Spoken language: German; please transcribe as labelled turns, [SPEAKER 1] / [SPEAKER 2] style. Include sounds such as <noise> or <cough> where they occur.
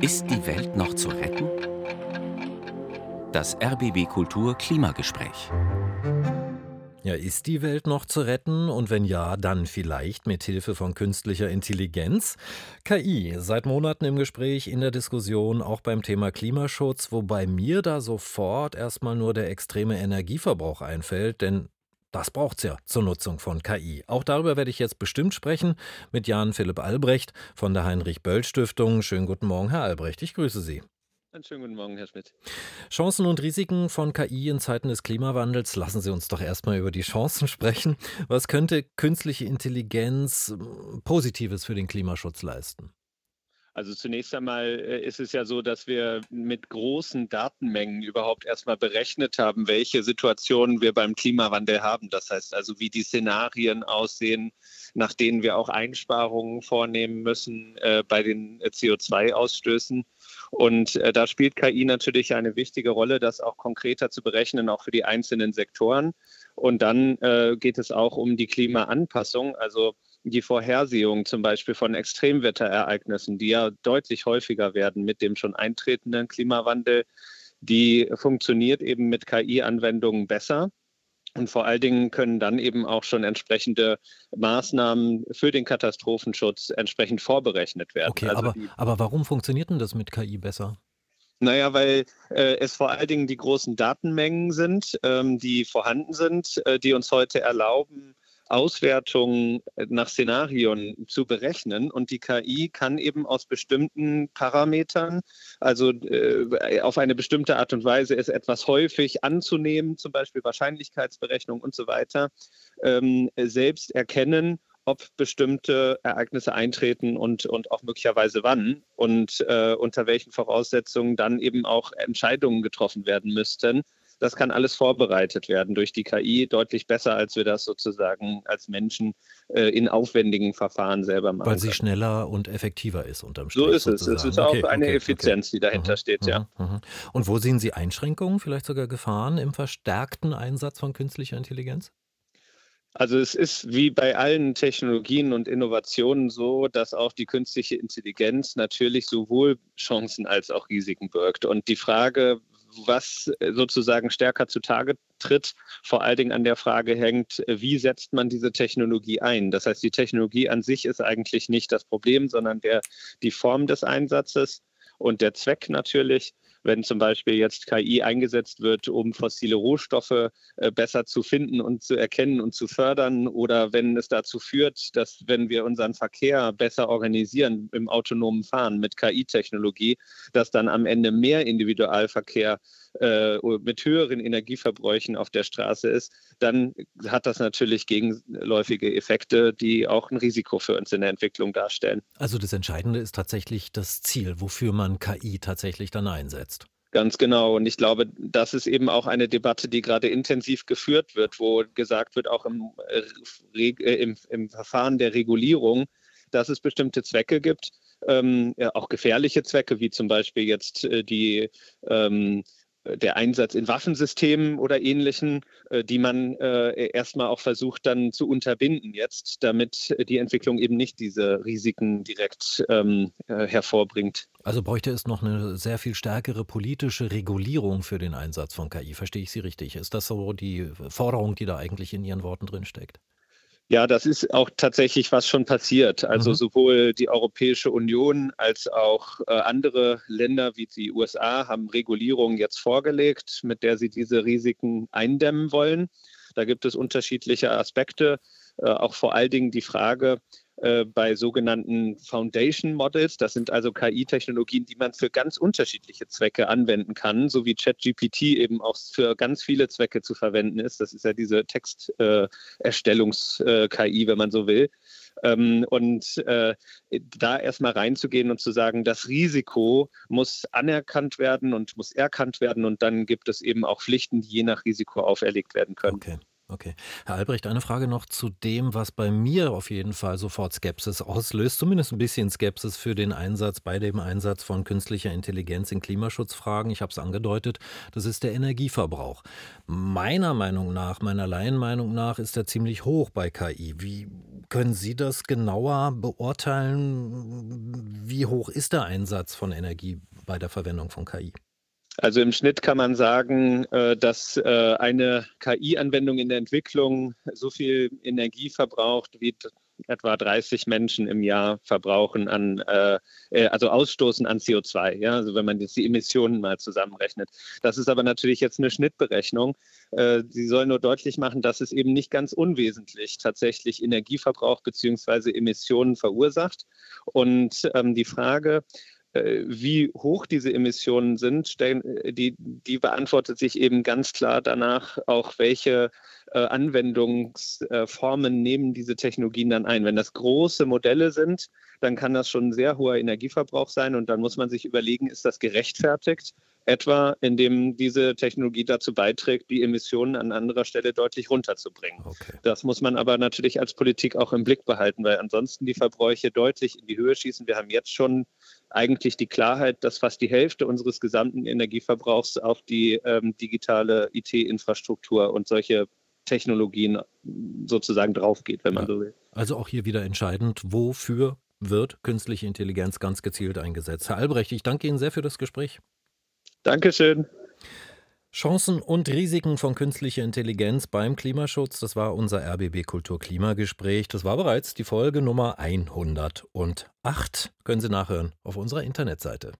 [SPEAKER 1] Ist die Welt noch zu retten? Das RBB Kultur Klimagespräch.
[SPEAKER 2] Ja, ist die Welt noch zu retten? Und wenn ja, dann vielleicht mit Hilfe von künstlicher Intelligenz? KI, seit Monaten im Gespräch, in der Diskussion, auch beim Thema Klimaschutz, wobei mir da sofort erstmal nur der extreme Energieverbrauch einfällt, denn das braucht's ja zur Nutzung von KI. Auch darüber werde ich jetzt bestimmt sprechen mit Jan Philipp Albrecht von der Heinrich Böll Stiftung. Schönen guten Morgen, Herr Albrecht. Ich grüße Sie.
[SPEAKER 3] Einen schönen guten Morgen, Herr Schmidt.
[SPEAKER 2] Chancen und Risiken von KI in Zeiten des Klimawandels. Lassen Sie uns doch erstmal über die Chancen <laughs> sprechen. Was könnte künstliche Intelligenz hm, Positives für den Klimaschutz leisten?
[SPEAKER 3] Also zunächst einmal äh, ist es ja so, dass wir mit großen Datenmengen überhaupt erstmal berechnet haben, welche Situationen wir beim Klimawandel haben. Das heißt also, wie die Szenarien aussehen, nach denen wir auch Einsparungen vornehmen müssen äh, bei den CO2-Ausstößen. Und äh, da spielt KI natürlich eine wichtige Rolle, das auch konkreter zu berechnen, auch für die einzelnen Sektoren. Und dann äh, geht es auch um die Klimaanpassung. Also die Vorhersehung zum Beispiel von Extremwetterereignissen, die ja deutlich häufiger werden mit dem schon eintretenden Klimawandel, die funktioniert eben mit KI-Anwendungen besser. Und vor allen Dingen können dann eben auch schon entsprechende Maßnahmen für den Katastrophenschutz entsprechend vorberechnet werden.
[SPEAKER 2] Okay, also aber, aber warum funktioniert denn das mit KI besser?
[SPEAKER 3] Naja, weil äh, es vor allen Dingen die großen Datenmengen sind, ähm, die vorhanden sind, äh, die uns heute erlauben, Auswertungen äh, nach Szenarien zu berechnen. Und die KI kann eben aus bestimmten Parametern, also äh, auf eine bestimmte Art und Weise ist etwas häufig anzunehmen, zum Beispiel Wahrscheinlichkeitsberechnung und so weiter, ähm, selbst erkennen, ob bestimmte Ereignisse eintreten und, und auch möglicherweise wann und äh, unter welchen Voraussetzungen dann eben auch Entscheidungen getroffen werden müssten das kann alles vorbereitet werden durch die KI deutlich besser, als wir das sozusagen als Menschen äh, in aufwendigen Verfahren selber machen.
[SPEAKER 2] Weil sie können. schneller und effektiver ist unterm
[SPEAKER 3] Strich. So ist es. Es ist auch okay, eine okay, Effizienz, okay. die dahinter mhm, steht, mhm, ja.
[SPEAKER 2] Mhm. Und wo sehen Sie Einschränkungen, vielleicht sogar Gefahren im verstärkten Einsatz von künstlicher Intelligenz?
[SPEAKER 3] Also es ist wie bei allen Technologien und Innovationen so, dass auch die künstliche Intelligenz natürlich sowohl Chancen als auch Risiken birgt. Und die Frage, was äh, sozusagen stärker zutage tritt, vor allen Dingen an der Frage hängt, äh, wie setzt man diese Technologie ein? Das heißt, die Technologie an sich ist eigentlich nicht das Problem, sondern der, die Form des Einsatzes und der Zweck natürlich wenn zum Beispiel jetzt KI eingesetzt wird, um fossile Rohstoffe äh, besser zu finden und zu erkennen und zu fördern oder wenn es dazu führt, dass wenn wir unseren Verkehr besser organisieren im autonomen Fahren mit KI-Technologie, dass dann am Ende mehr Individualverkehr äh, mit höheren Energieverbräuchen auf der Straße ist, dann hat das natürlich gegenläufige Effekte, die auch ein Risiko für uns in der Entwicklung darstellen.
[SPEAKER 2] Also das Entscheidende ist tatsächlich das Ziel, wofür man KI tatsächlich dann einsetzt.
[SPEAKER 3] Ganz genau. Und ich glaube, das ist eben auch eine Debatte, die gerade intensiv geführt wird, wo gesagt wird, auch im, äh, im, im Verfahren der Regulierung, dass es bestimmte Zwecke gibt, ähm, ja, auch gefährliche Zwecke, wie zum Beispiel jetzt äh, die ähm, der Einsatz in Waffensystemen oder ähnlichen, äh, die man äh, erstmal auch versucht dann zu unterbinden jetzt, damit die Entwicklung eben nicht diese Risiken direkt ähm, äh, hervorbringt.
[SPEAKER 2] Also bräuchte es noch eine sehr viel stärkere politische Regulierung für den Einsatz von KI. Verstehe ich Sie richtig? Ist das so die Forderung, die da eigentlich in Ihren Worten drin steckt?
[SPEAKER 3] Ja, das ist auch tatsächlich was schon passiert. Also mhm. sowohl die Europäische Union als auch äh, andere Länder wie die USA haben Regulierungen jetzt vorgelegt, mit der sie diese Risiken eindämmen wollen. Da gibt es unterschiedliche Aspekte, äh, auch vor allen Dingen die Frage, äh, bei sogenannten Foundation Models. Das sind also KI-Technologien, die man für ganz unterschiedliche Zwecke anwenden kann, so wie ChatGPT eben auch für ganz viele Zwecke zu verwenden ist. Das ist ja diese Texterstellungs-KI, äh, wenn man so will. Ähm, und äh, da erstmal reinzugehen und zu sagen, das Risiko muss anerkannt werden und muss erkannt werden und dann gibt es eben auch Pflichten, die je nach Risiko auferlegt werden können.
[SPEAKER 2] Okay. Okay. Herr Albrecht, eine Frage noch zu dem, was bei mir auf jeden Fall sofort Skepsis auslöst, zumindest ein bisschen Skepsis für den Einsatz, bei dem Einsatz von künstlicher Intelligenz in Klimaschutzfragen. Ich habe es angedeutet, das ist der Energieverbrauch. Meiner Meinung nach, meiner Laienmeinung nach, ist er ziemlich hoch bei KI. Wie können Sie das genauer beurteilen? Wie hoch ist der Einsatz von Energie bei der Verwendung von KI?
[SPEAKER 3] Also im Schnitt kann man sagen, äh, dass äh, eine KI-Anwendung in der Entwicklung so viel Energie verbraucht, wie etwa 30 Menschen im Jahr verbrauchen an, äh, also ausstoßen an CO2. Ja, also wenn man jetzt die Emissionen mal zusammenrechnet. Das ist aber natürlich jetzt eine Schnittberechnung. Sie soll nur deutlich machen, dass es eben nicht ganz unwesentlich tatsächlich Energieverbrauch beziehungsweise Emissionen verursacht. Und ähm, die Frage, äh, wie hoch diese Emissionen sind, äh, die, die beantwortet sich eben ganz klar danach, auch welche äh, Anwendungsformen nehmen diese Technologien dann ein. Wenn das große Modelle sind, dann kann das schon ein sehr hoher Energieverbrauch sein und dann muss man sich überlegen, ist das gerechtfertigt? Etwa indem diese Technologie dazu beiträgt, die Emissionen an anderer Stelle deutlich runterzubringen. Okay. Das muss man aber natürlich als Politik auch im Blick behalten, weil ansonsten die Verbräuche deutlich in die Höhe schießen. Wir haben jetzt schon eigentlich die Klarheit, dass fast die Hälfte unseres gesamten Energieverbrauchs auf die ähm, digitale IT-Infrastruktur und solche Technologien sozusagen draufgeht, wenn man ja. so will.
[SPEAKER 2] Also auch hier wieder entscheidend, wofür wird künstliche Intelligenz ganz gezielt eingesetzt. Herr Albrecht, ich danke Ihnen sehr für das Gespräch.
[SPEAKER 3] Dankeschön.
[SPEAKER 2] Chancen und Risiken von künstlicher Intelligenz beim Klimaschutz, das war unser RBB Kultur Klimagespräch. Das war bereits die Folge Nummer 108. Können Sie nachhören auf unserer Internetseite.